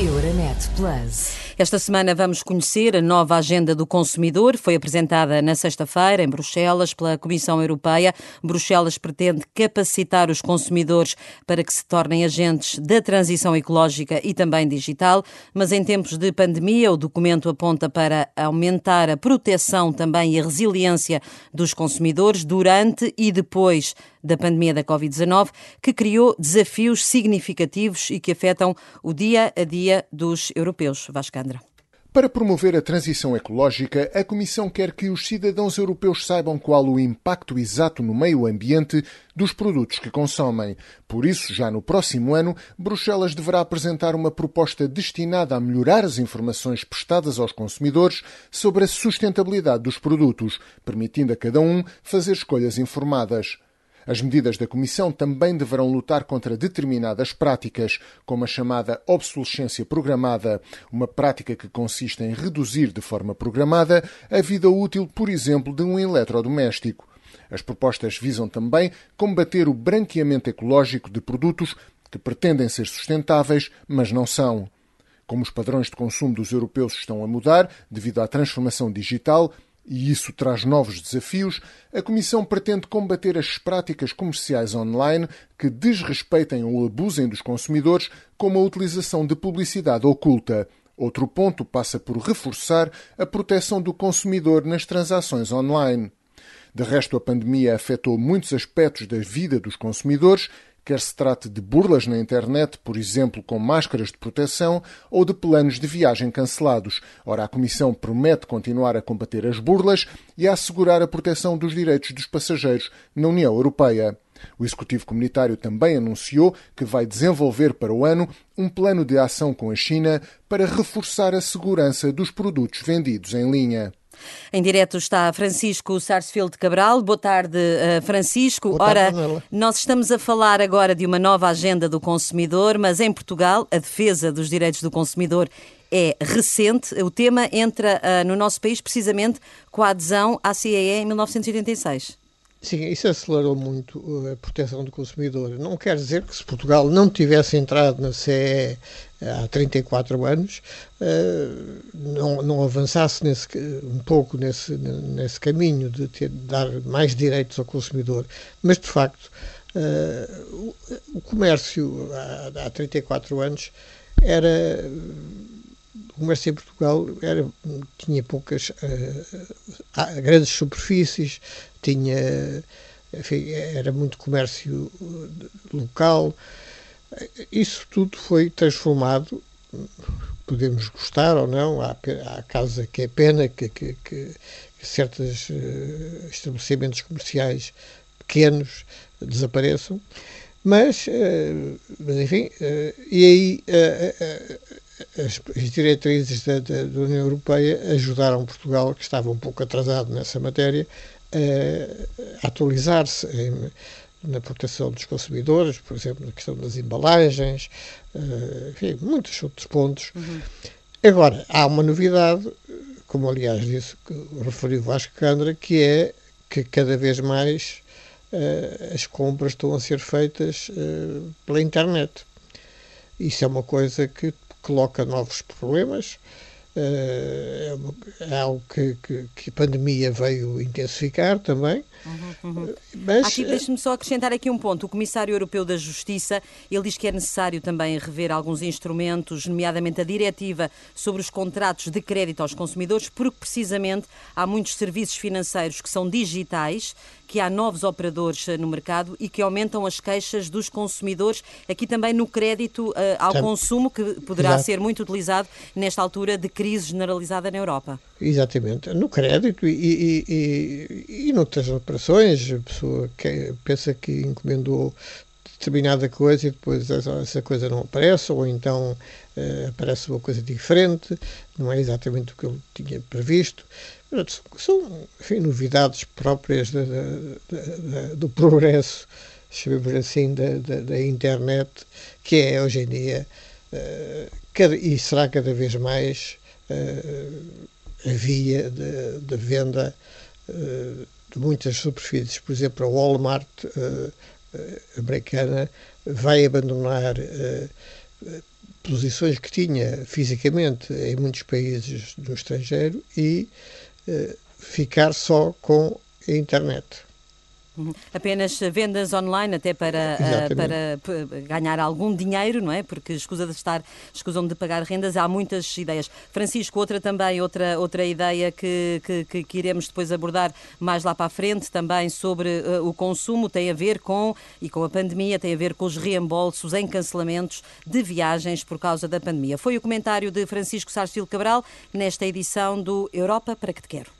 Euronet Plus. Esta semana vamos conhecer a nova agenda do consumidor. Foi apresentada na sexta-feira em Bruxelas pela Comissão Europeia. Bruxelas pretende capacitar os consumidores para que se tornem agentes da transição ecológica e também digital, mas em tempos de pandemia o documento aponta para aumentar a proteção também e a resiliência dos consumidores durante e depois da pandemia da Covid-19, que criou desafios significativos e que afetam o dia a dia dos europeus. Vascandra. Para promover a transição ecológica, a Comissão quer que os cidadãos europeus saibam qual o impacto exato no meio ambiente dos produtos que consomem. Por isso, já no próximo ano, Bruxelas deverá apresentar uma proposta destinada a melhorar as informações prestadas aos consumidores sobre a sustentabilidade dos produtos, permitindo a cada um fazer escolhas informadas. As medidas da Comissão também deverão lutar contra determinadas práticas, como a chamada obsolescência programada, uma prática que consiste em reduzir de forma programada a vida útil, por exemplo, de um eletrodoméstico. As propostas visam também combater o branqueamento ecológico de produtos que pretendem ser sustentáveis, mas não são. Como os padrões de consumo dos europeus estão a mudar devido à transformação digital, e isso traz novos desafios, a Comissão pretende combater as práticas comerciais online que desrespeitem ou abusem dos consumidores, como a utilização de publicidade oculta. Outro ponto passa por reforçar a proteção do consumidor nas transações online. De resto, a pandemia afetou muitos aspectos da vida dos consumidores quer se trate de burlas na internet, por exemplo, com máscaras de proteção, ou de planos de viagem cancelados. Ora, a Comissão promete continuar a combater as burlas e a assegurar a proteção dos direitos dos passageiros na União Europeia. O Executivo Comunitário também anunciou que vai desenvolver para o ano um plano de ação com a China para reforçar a segurança dos produtos vendidos em linha. Em direto está Francisco Sarsfield Cabral. Boa tarde, eh, Francisco. Boa tarde, Ora, nós estamos a falar agora de uma nova agenda do consumidor, mas em Portugal a defesa dos direitos do consumidor é recente. O tema entra uh, no nosso país precisamente com a adesão à CEE em 1986. Sim, isso acelerou muito a proteção do consumidor. Não quer dizer que se Portugal não tivesse entrado na CE há 34 anos, eh, não, não avançasse nesse, um pouco nesse, nesse caminho de, ter, de dar mais direitos ao consumidor. Mas, de facto, eh, o comércio há, há 34 anos era o comércio em Portugal era, tinha poucas grandes superfícies, tinha, enfim, era muito comércio local. Isso tudo foi transformado, podemos gostar ou não, há, há casos que é pena que, que, que certos uh, estabelecimentos comerciais pequenos desapareçam, mas, uh, mas enfim, e aí as, as diretrizes da, da, da, União Europeia ajudaram Portugal, que estava um pouco atrasado nessa matéria, a atualizar-se na proteção dos consumidores, por exemplo, na questão das embalagens, enfim, muitos outros pontos. Uhum. Agora, há uma novidade, como aliás disse, referiu Vasco Candra, que é que cada vez mais uh, as compras estão a ser feitas uh, pela internet. Isso é uma coisa que coloca novos problemas. Uh, é, algo que, que, que, a pandemia veio intensificar também. Uhum, uhum. Mas, aqui deixe-me só acrescentar aqui um ponto. O Comissário Europeu da Justiça, ele diz que é necessário também rever alguns instrumentos, nomeadamente a diretiva sobre os contratos de crédito aos consumidores, porque precisamente há muitos serviços financeiros que são digitais que há novos operadores eh, no mercado e que aumentam as queixas dos consumidores, aqui também no crédito uh, ao Sim. consumo, que poderá Exato. ser muito utilizado nesta altura de crise generalizada na Europa. Exatamente, no crédito e, e, e, e noutras operações, a pessoa que pensa que encomendou determinada coisa e depois essa coisa não aparece, ou então uh, aparece uma coisa diferente, não é exatamente o que ele tinha previsto. São, enfim, novidades próprias do progresso, chamemos assim, da, internet, que é hoje em dia, uh, cada, e será cada vez mais, uh, a via de, venda de muitas superfícies. Por exemplo, a Walmart americana vai abandonar posições que tinha fisicamente em muitos países do estrangeiro e uh, ficar só com a internet. Uhum. Apenas vendas online até para, uh, para ganhar algum dinheiro, não é? Porque escusa de estar, escusam de pagar rendas, há muitas ideias. Francisco, outra também, outra, outra ideia que, que, que iremos depois abordar mais lá para a frente, também sobre uh, o consumo, tem a ver com, e com a pandemia, tem a ver com os reembolsos em cancelamentos de viagens por causa da pandemia. Foi o comentário de Francisco Sarcil Cabral nesta edição do Europa para que te quero.